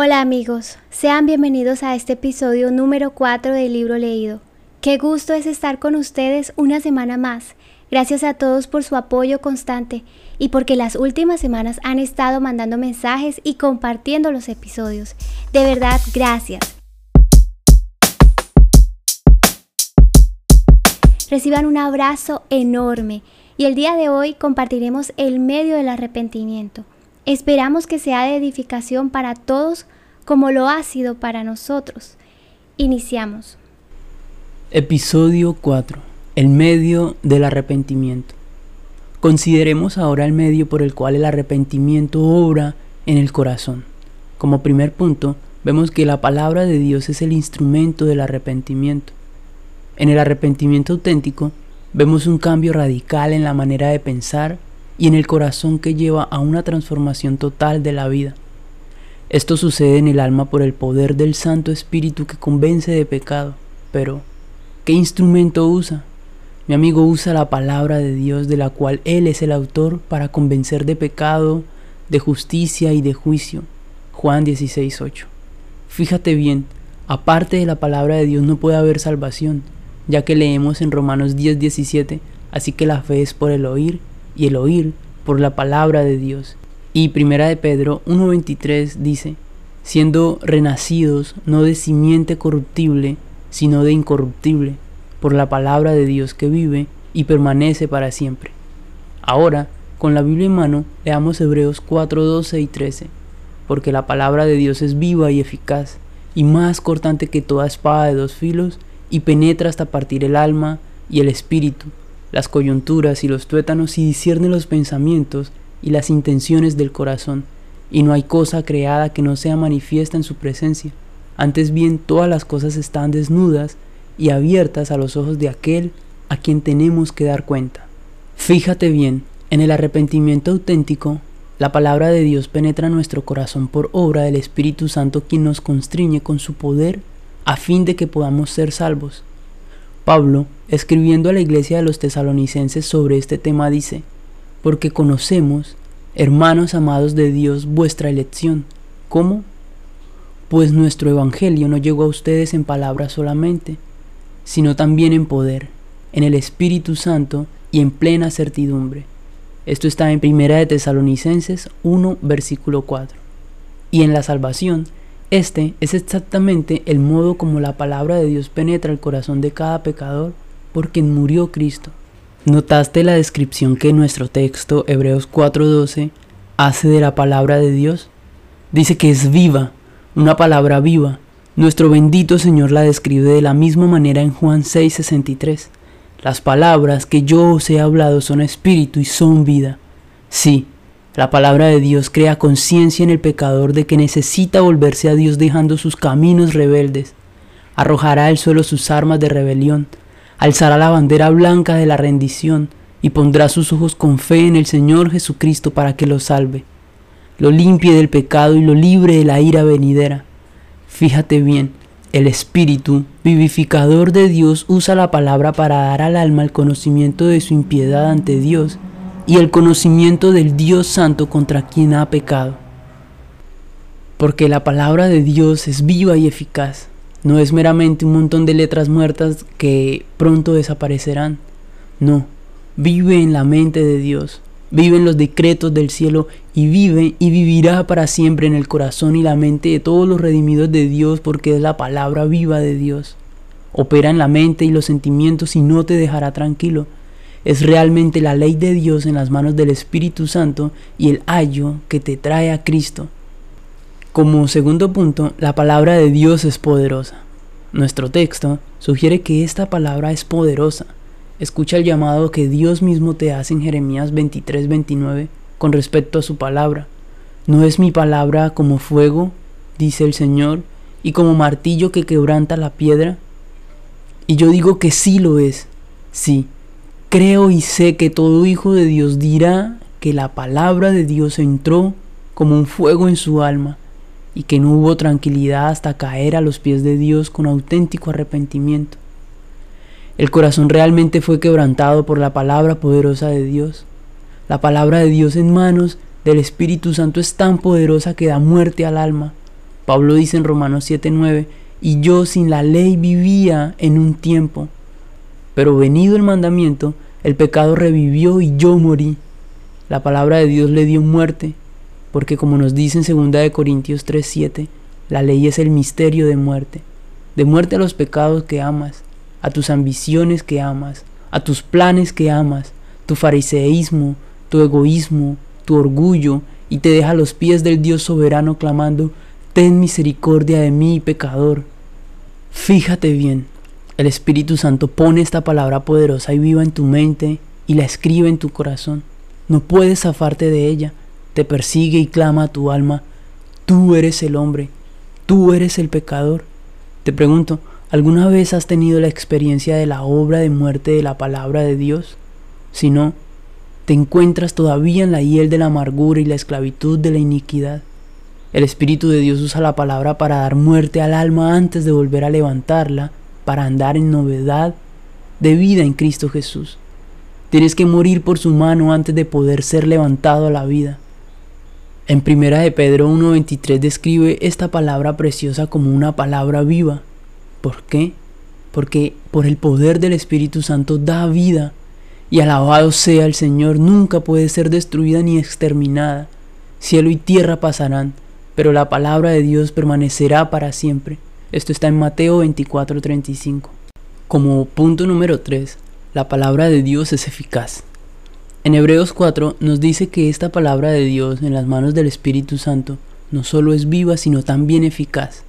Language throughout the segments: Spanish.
Hola amigos, sean bienvenidos a este episodio número 4 del libro leído. Qué gusto es estar con ustedes una semana más. Gracias a todos por su apoyo constante y porque las últimas semanas han estado mandando mensajes y compartiendo los episodios. De verdad, gracias. Reciban un abrazo enorme y el día de hoy compartiremos el medio del arrepentimiento. Esperamos que sea de edificación para todos como lo ha sido para nosotros. Iniciamos. Episodio 4. El medio del arrepentimiento. Consideremos ahora el medio por el cual el arrepentimiento obra en el corazón. Como primer punto, vemos que la palabra de Dios es el instrumento del arrepentimiento. En el arrepentimiento auténtico, vemos un cambio radical en la manera de pensar y en el corazón que lleva a una transformación total de la vida. Esto sucede en el alma por el poder del Santo Espíritu que convence de pecado. Pero, ¿qué instrumento usa? Mi amigo usa la palabra de Dios de la cual Él es el autor para convencer de pecado, de justicia y de juicio. Juan 16:8. Fíjate bien, aparte de la palabra de Dios no puede haber salvación, ya que leemos en Romanos 10:17, así que la fe es por el oír y el oír por la palabra de Dios. Y primera de Pedro 1.23 dice, siendo renacidos no de simiente corruptible, sino de incorruptible, por la palabra de Dios que vive y permanece para siempre. Ahora, con la Biblia en mano, leamos Hebreos 4.12 y 13, porque la palabra de Dios es viva y eficaz, y más cortante que toda espada de dos filos, y penetra hasta partir el alma y el espíritu, las coyunturas y los tuétanos y discierne los pensamientos y las intenciones del corazón, y no hay cosa creada que no sea manifiesta en su presencia. Antes bien, todas las cosas están desnudas y abiertas a los ojos de aquel a quien tenemos que dar cuenta. Fíjate bien, en el arrepentimiento auténtico, la palabra de Dios penetra nuestro corazón por obra del Espíritu Santo quien nos constriñe con su poder a fin de que podamos ser salvos. Pablo, escribiendo a la iglesia de los tesalonicenses sobre este tema, dice, porque conocemos, hermanos amados de Dios, vuestra elección. ¿Cómo? Pues nuestro Evangelio no llegó a ustedes en palabras solamente, sino también en poder, en el Espíritu Santo y en plena certidumbre. Esto está en Primera de Tesalonicenses 1, versículo 4. Y en la salvación, este es exactamente el modo como la palabra de Dios penetra el corazón de cada pecador por quien murió Cristo. ¿Notaste la descripción que nuestro texto, Hebreos 4:12, hace de la palabra de Dios? Dice que es viva, una palabra viva. Nuestro bendito Señor la describe de la misma manera en Juan 6:63. Las palabras que yo os he hablado son espíritu y son vida. Sí, la palabra de Dios crea conciencia en el pecador de que necesita volverse a Dios dejando sus caminos rebeldes. Arrojará al suelo sus armas de rebelión, alzará la bandera blanca de la rendición y pondrá sus ojos con fe en el Señor Jesucristo para que lo salve, lo limpie del pecado y lo libre de la ira venidera. Fíjate bien, el Espíritu vivificador de Dios usa la palabra para dar al alma el conocimiento de su impiedad ante Dios y el conocimiento del Dios Santo contra quien ha pecado. Porque la palabra de Dios es viva y eficaz, no es meramente un montón de letras muertas que pronto desaparecerán. No, vive en la mente de Dios, vive en los decretos del cielo y vive y vivirá para siempre en el corazón y la mente de todos los redimidos de Dios porque es la palabra viva de Dios. Opera en la mente y los sentimientos y no te dejará tranquilo es realmente la ley de Dios en las manos del Espíritu Santo y el ayo que te trae a Cristo. Como segundo punto, la palabra de Dios es poderosa. Nuestro texto sugiere que esta palabra es poderosa. Escucha el llamado que Dios mismo te hace en Jeremías 23:29 con respecto a su palabra. ¿No es mi palabra como fuego, dice el Señor, y como martillo que quebranta la piedra? Y yo digo que sí lo es. Sí, Creo y sé que todo hijo de Dios dirá que la palabra de Dios entró como un fuego en su alma y que no hubo tranquilidad hasta caer a los pies de Dios con auténtico arrepentimiento. El corazón realmente fue quebrantado por la palabra poderosa de Dios. La palabra de Dios en manos del Espíritu Santo es tan poderosa que da muerte al alma. Pablo dice en Romanos 7:9, y yo sin la ley vivía en un tiempo, pero venido el mandamiento, el pecado revivió y yo morí. La palabra de Dios le dio muerte, porque como nos dice en 2 Corintios 3:7, la ley es el misterio de muerte, de muerte a los pecados que amas, a tus ambiciones que amas, a tus planes que amas, tu fariseísmo, tu egoísmo, tu orgullo, y te deja a los pies del Dios soberano clamando, ten misericordia de mí, pecador. Fíjate bien, el Espíritu Santo pone esta palabra poderosa y viva en tu mente y la escribe en tu corazón. No puedes zafarte de ella, te persigue y clama a tu alma, tú eres el hombre, tú eres el pecador. Te pregunto, ¿alguna vez has tenido la experiencia de la obra de muerte de la palabra de Dios? Si no, te encuentras todavía en la hiel de la amargura y la esclavitud de la iniquidad. El Espíritu de Dios usa la palabra para dar muerte al alma antes de volver a levantarla, para andar en novedad de vida en Cristo Jesús. Tienes que morir por su mano antes de poder ser levantado a la vida. En primera de Pedro 1.23 describe esta palabra preciosa como una palabra viva. ¿Por qué? Porque por el poder del Espíritu Santo da vida y alabado sea el Señor, nunca puede ser destruida ni exterminada. Cielo y tierra pasarán, pero la palabra de Dios permanecerá para siempre. Esto está en Mateo 24:35. Como punto número 3, la palabra de Dios es eficaz. En Hebreos 4 nos dice que esta palabra de Dios en las manos del Espíritu Santo no solo es viva, sino también eficaz.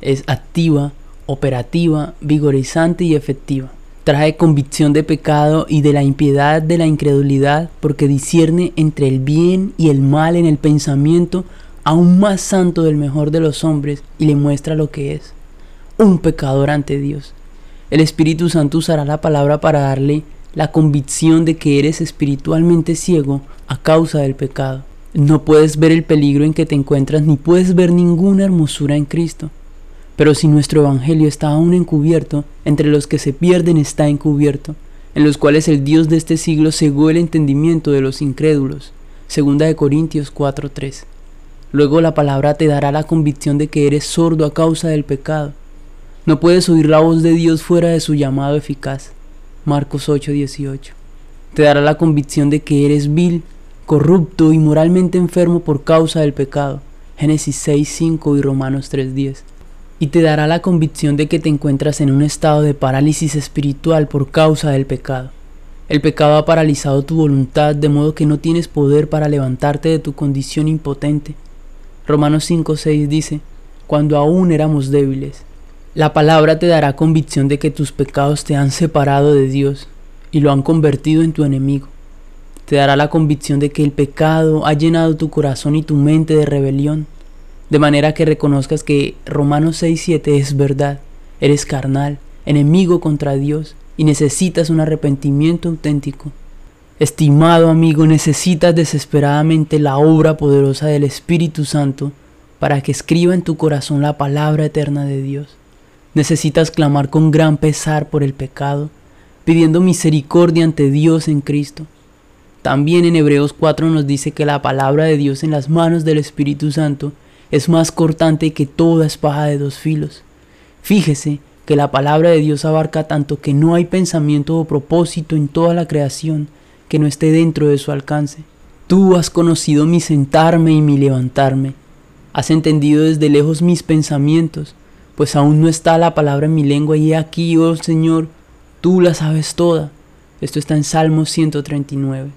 Es activa, operativa, vigorizante y efectiva. Trae convicción de pecado y de la impiedad de la incredulidad porque discierne entre el bien y el mal en el pensamiento aún más santo del mejor de los hombres y le muestra lo que es, un pecador ante Dios. El Espíritu Santo usará la palabra para darle la convicción de que eres espiritualmente ciego a causa del pecado. No puedes ver el peligro en que te encuentras ni puedes ver ninguna hermosura en Cristo. Pero si nuestro Evangelio está aún encubierto, entre los que se pierden está encubierto, en los cuales el Dios de este siglo cegó el entendimiento de los incrédulos. Segunda de Corintios 4:3. Luego la palabra te dará la convicción de que eres sordo a causa del pecado. No puedes oír la voz de Dios fuera de su llamado eficaz. Marcos 8:18. Te dará la convicción de que eres vil, corrupto y moralmente enfermo por causa del pecado. Génesis 6:5 y Romanos 3:10 y te dará la convicción de que te encuentras en un estado de parálisis espiritual por causa del pecado. El pecado ha paralizado tu voluntad de modo que no tienes poder para levantarte de tu condición impotente. Romanos 5:6 dice, cuando aún éramos débiles. La palabra te dará convicción de que tus pecados te han separado de Dios y lo han convertido en tu enemigo. Te dará la convicción de que el pecado ha llenado tu corazón y tu mente de rebelión de manera que reconozcas que Romanos 6.7 es verdad. Eres carnal, enemigo contra Dios y necesitas un arrepentimiento auténtico. Estimado amigo, necesitas desesperadamente la obra poderosa del Espíritu Santo para que escriba en tu corazón la palabra eterna de Dios. Necesitas clamar con gran pesar por el pecado, pidiendo misericordia ante Dios en Cristo. También en Hebreos 4 nos dice que la palabra de Dios en las manos del Espíritu Santo es más cortante que toda espada de dos filos. Fíjese que la palabra de Dios abarca tanto que no hay pensamiento o propósito en toda la creación que no esté dentro de su alcance. Tú has conocido mi sentarme y mi levantarme. Has entendido desde lejos mis pensamientos, pues aún no está la palabra en mi lengua y aquí, oh Señor, tú la sabes toda. Esto está en Salmo 139.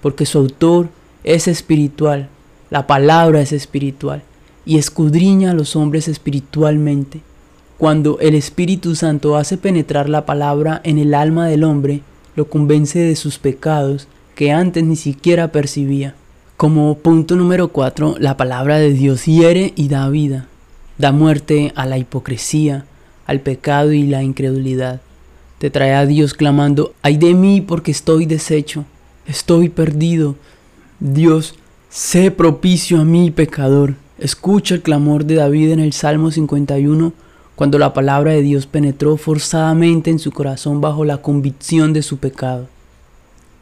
Porque su autor es espiritual, la palabra es espiritual y escudriña a los hombres espiritualmente. Cuando el Espíritu Santo hace penetrar la palabra en el alma del hombre, lo convence de sus pecados que antes ni siquiera percibía. Como punto número 4, la palabra de Dios hiere y da vida, da muerte a la hipocresía, al pecado y la incredulidad. Te trae a Dios clamando, ay de mí porque estoy deshecho, estoy perdido. Dios, sé propicio a mí pecador. Escucha el clamor de David en el Salmo 51 cuando la palabra de Dios penetró forzadamente en su corazón bajo la convicción de su pecado.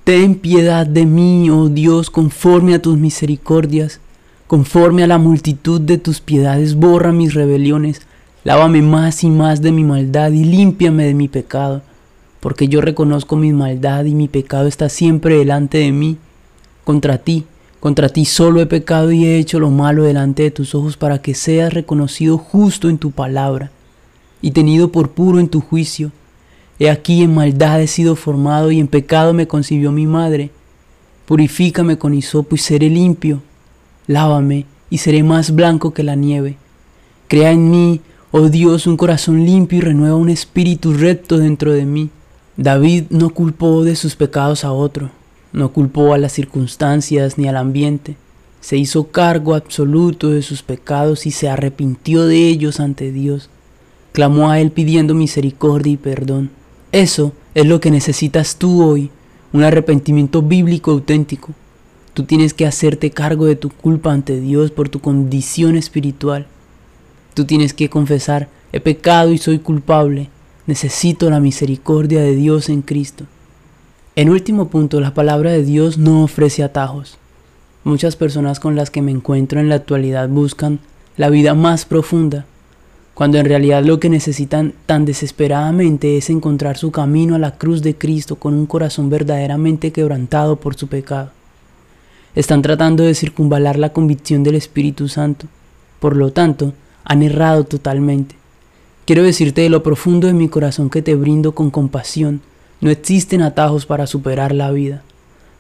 Ten piedad de mí, oh Dios, conforme a tus misericordias, Conforme a la multitud de tus piedades, borra mis rebeliones, lávame más y más de mi maldad y límpiame de mi pecado, porque yo reconozco mi maldad y mi pecado está siempre delante de mí. Contra ti, contra ti solo he pecado y he hecho lo malo delante de tus ojos para que seas reconocido justo en tu palabra y tenido por puro en tu juicio. He aquí en maldad he sido formado y en pecado me concibió mi madre. Purifícame con hisopo y seré limpio lávame y seré más blanco que la nieve. Crea en mí, oh Dios, un corazón limpio y renueva un espíritu recto dentro de mí. David no culpó de sus pecados a otro, no culpó a las circunstancias ni al ambiente. Se hizo cargo absoluto de sus pecados y se arrepintió de ellos ante Dios. Clamó a Él pidiendo misericordia y perdón. Eso es lo que necesitas tú hoy, un arrepentimiento bíblico auténtico. Tú tienes que hacerte cargo de tu culpa ante Dios por tu condición espiritual. Tú tienes que confesar, he pecado y soy culpable. Necesito la misericordia de Dios en Cristo. En último punto, la palabra de Dios no ofrece atajos. Muchas personas con las que me encuentro en la actualidad buscan la vida más profunda, cuando en realidad lo que necesitan tan desesperadamente es encontrar su camino a la cruz de Cristo con un corazón verdaderamente quebrantado por su pecado. Están tratando de circunvalar la convicción del Espíritu Santo. Por lo tanto, han errado totalmente. Quiero decirte de lo profundo de mi corazón que te brindo con compasión. No existen atajos para superar la vida.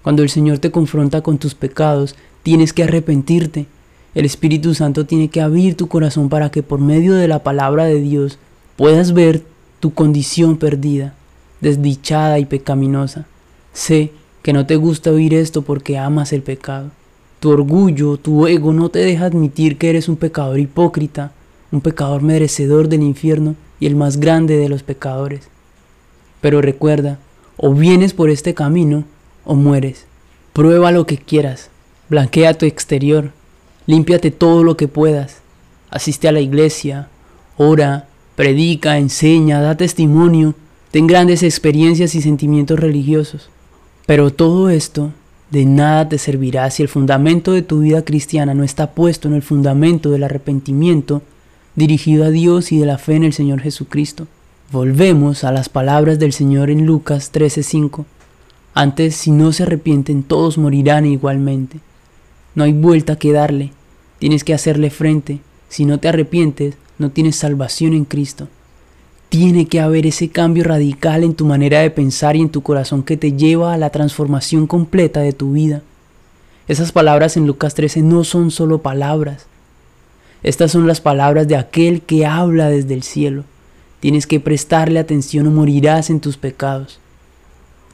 Cuando el Señor te confronta con tus pecados, tienes que arrepentirte. El Espíritu Santo tiene que abrir tu corazón para que por medio de la palabra de Dios puedas ver tu condición perdida, desdichada y pecaminosa. Sé que no te gusta oír esto porque amas el pecado. Tu orgullo, tu ego no te deja admitir que eres un pecador hipócrita, un pecador merecedor del infierno y el más grande de los pecadores. Pero recuerda, o vienes por este camino o mueres. Prueba lo que quieras, blanquea tu exterior, límpiate todo lo que puedas, asiste a la iglesia, ora, predica, enseña, da testimonio, ten grandes experiencias y sentimientos religiosos. Pero todo esto de nada te servirá si el fundamento de tu vida cristiana no está puesto en el fundamento del arrepentimiento dirigido a Dios y de la fe en el Señor Jesucristo. Volvemos a las palabras del Señor en Lucas 13:5. Antes, si no se arrepienten, todos morirán igualmente. No hay vuelta que darle. Tienes que hacerle frente. Si no te arrepientes, no tienes salvación en Cristo. Tiene que haber ese cambio radical en tu manera de pensar y en tu corazón que te lleva a la transformación completa de tu vida. Esas palabras en Lucas 13 no son solo palabras. Estas son las palabras de aquel que habla desde el cielo. Tienes que prestarle atención o morirás en tus pecados.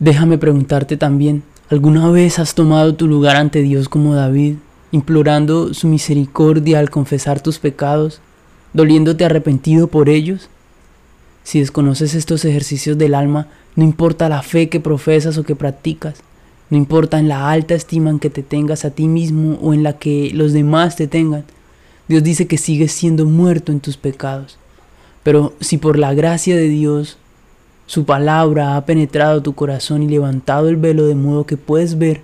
Déjame preguntarte también, ¿alguna vez has tomado tu lugar ante Dios como David, implorando su misericordia al confesar tus pecados, doliéndote arrepentido por ellos? Si desconoces estos ejercicios del alma, no importa la fe que profesas o que practicas, no importa en la alta estima en que te tengas a ti mismo o en la que los demás te tengan, Dios dice que sigues siendo muerto en tus pecados. Pero si por la gracia de Dios su palabra ha penetrado tu corazón y levantado el velo de modo que puedes ver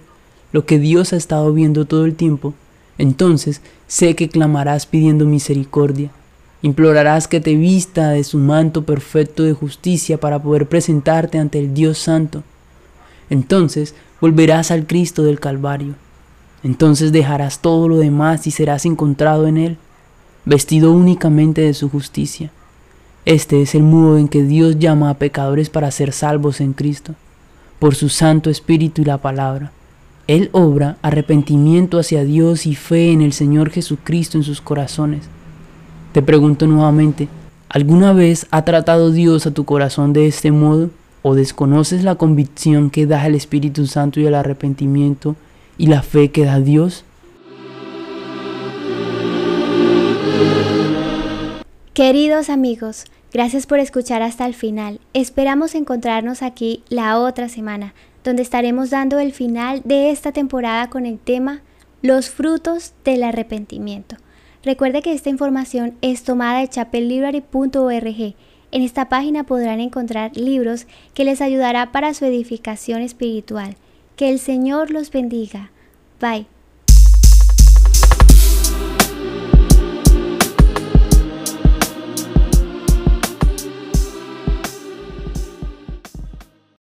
lo que Dios ha estado viendo todo el tiempo, entonces sé que clamarás pidiendo misericordia Implorarás que te vista de su manto perfecto de justicia para poder presentarte ante el Dios Santo. Entonces volverás al Cristo del Calvario. Entonces dejarás todo lo demás y serás encontrado en Él, vestido únicamente de su justicia. Este es el modo en que Dios llama a pecadores para ser salvos en Cristo, por su Santo Espíritu y la palabra. Él obra arrepentimiento hacia Dios y fe en el Señor Jesucristo en sus corazones. Te pregunto nuevamente, ¿alguna vez ha tratado Dios a tu corazón de este modo? ¿O desconoces la convicción que da el Espíritu Santo y el arrepentimiento y la fe que da Dios? Queridos amigos, gracias por escuchar hasta el final. Esperamos encontrarnos aquí la otra semana, donde estaremos dando el final de esta temporada con el tema Los frutos del arrepentimiento. Recuerde que esta información es tomada de chapellibrary.org. En esta página podrán encontrar libros que les ayudará para su edificación espiritual. Que el Señor los bendiga. Bye.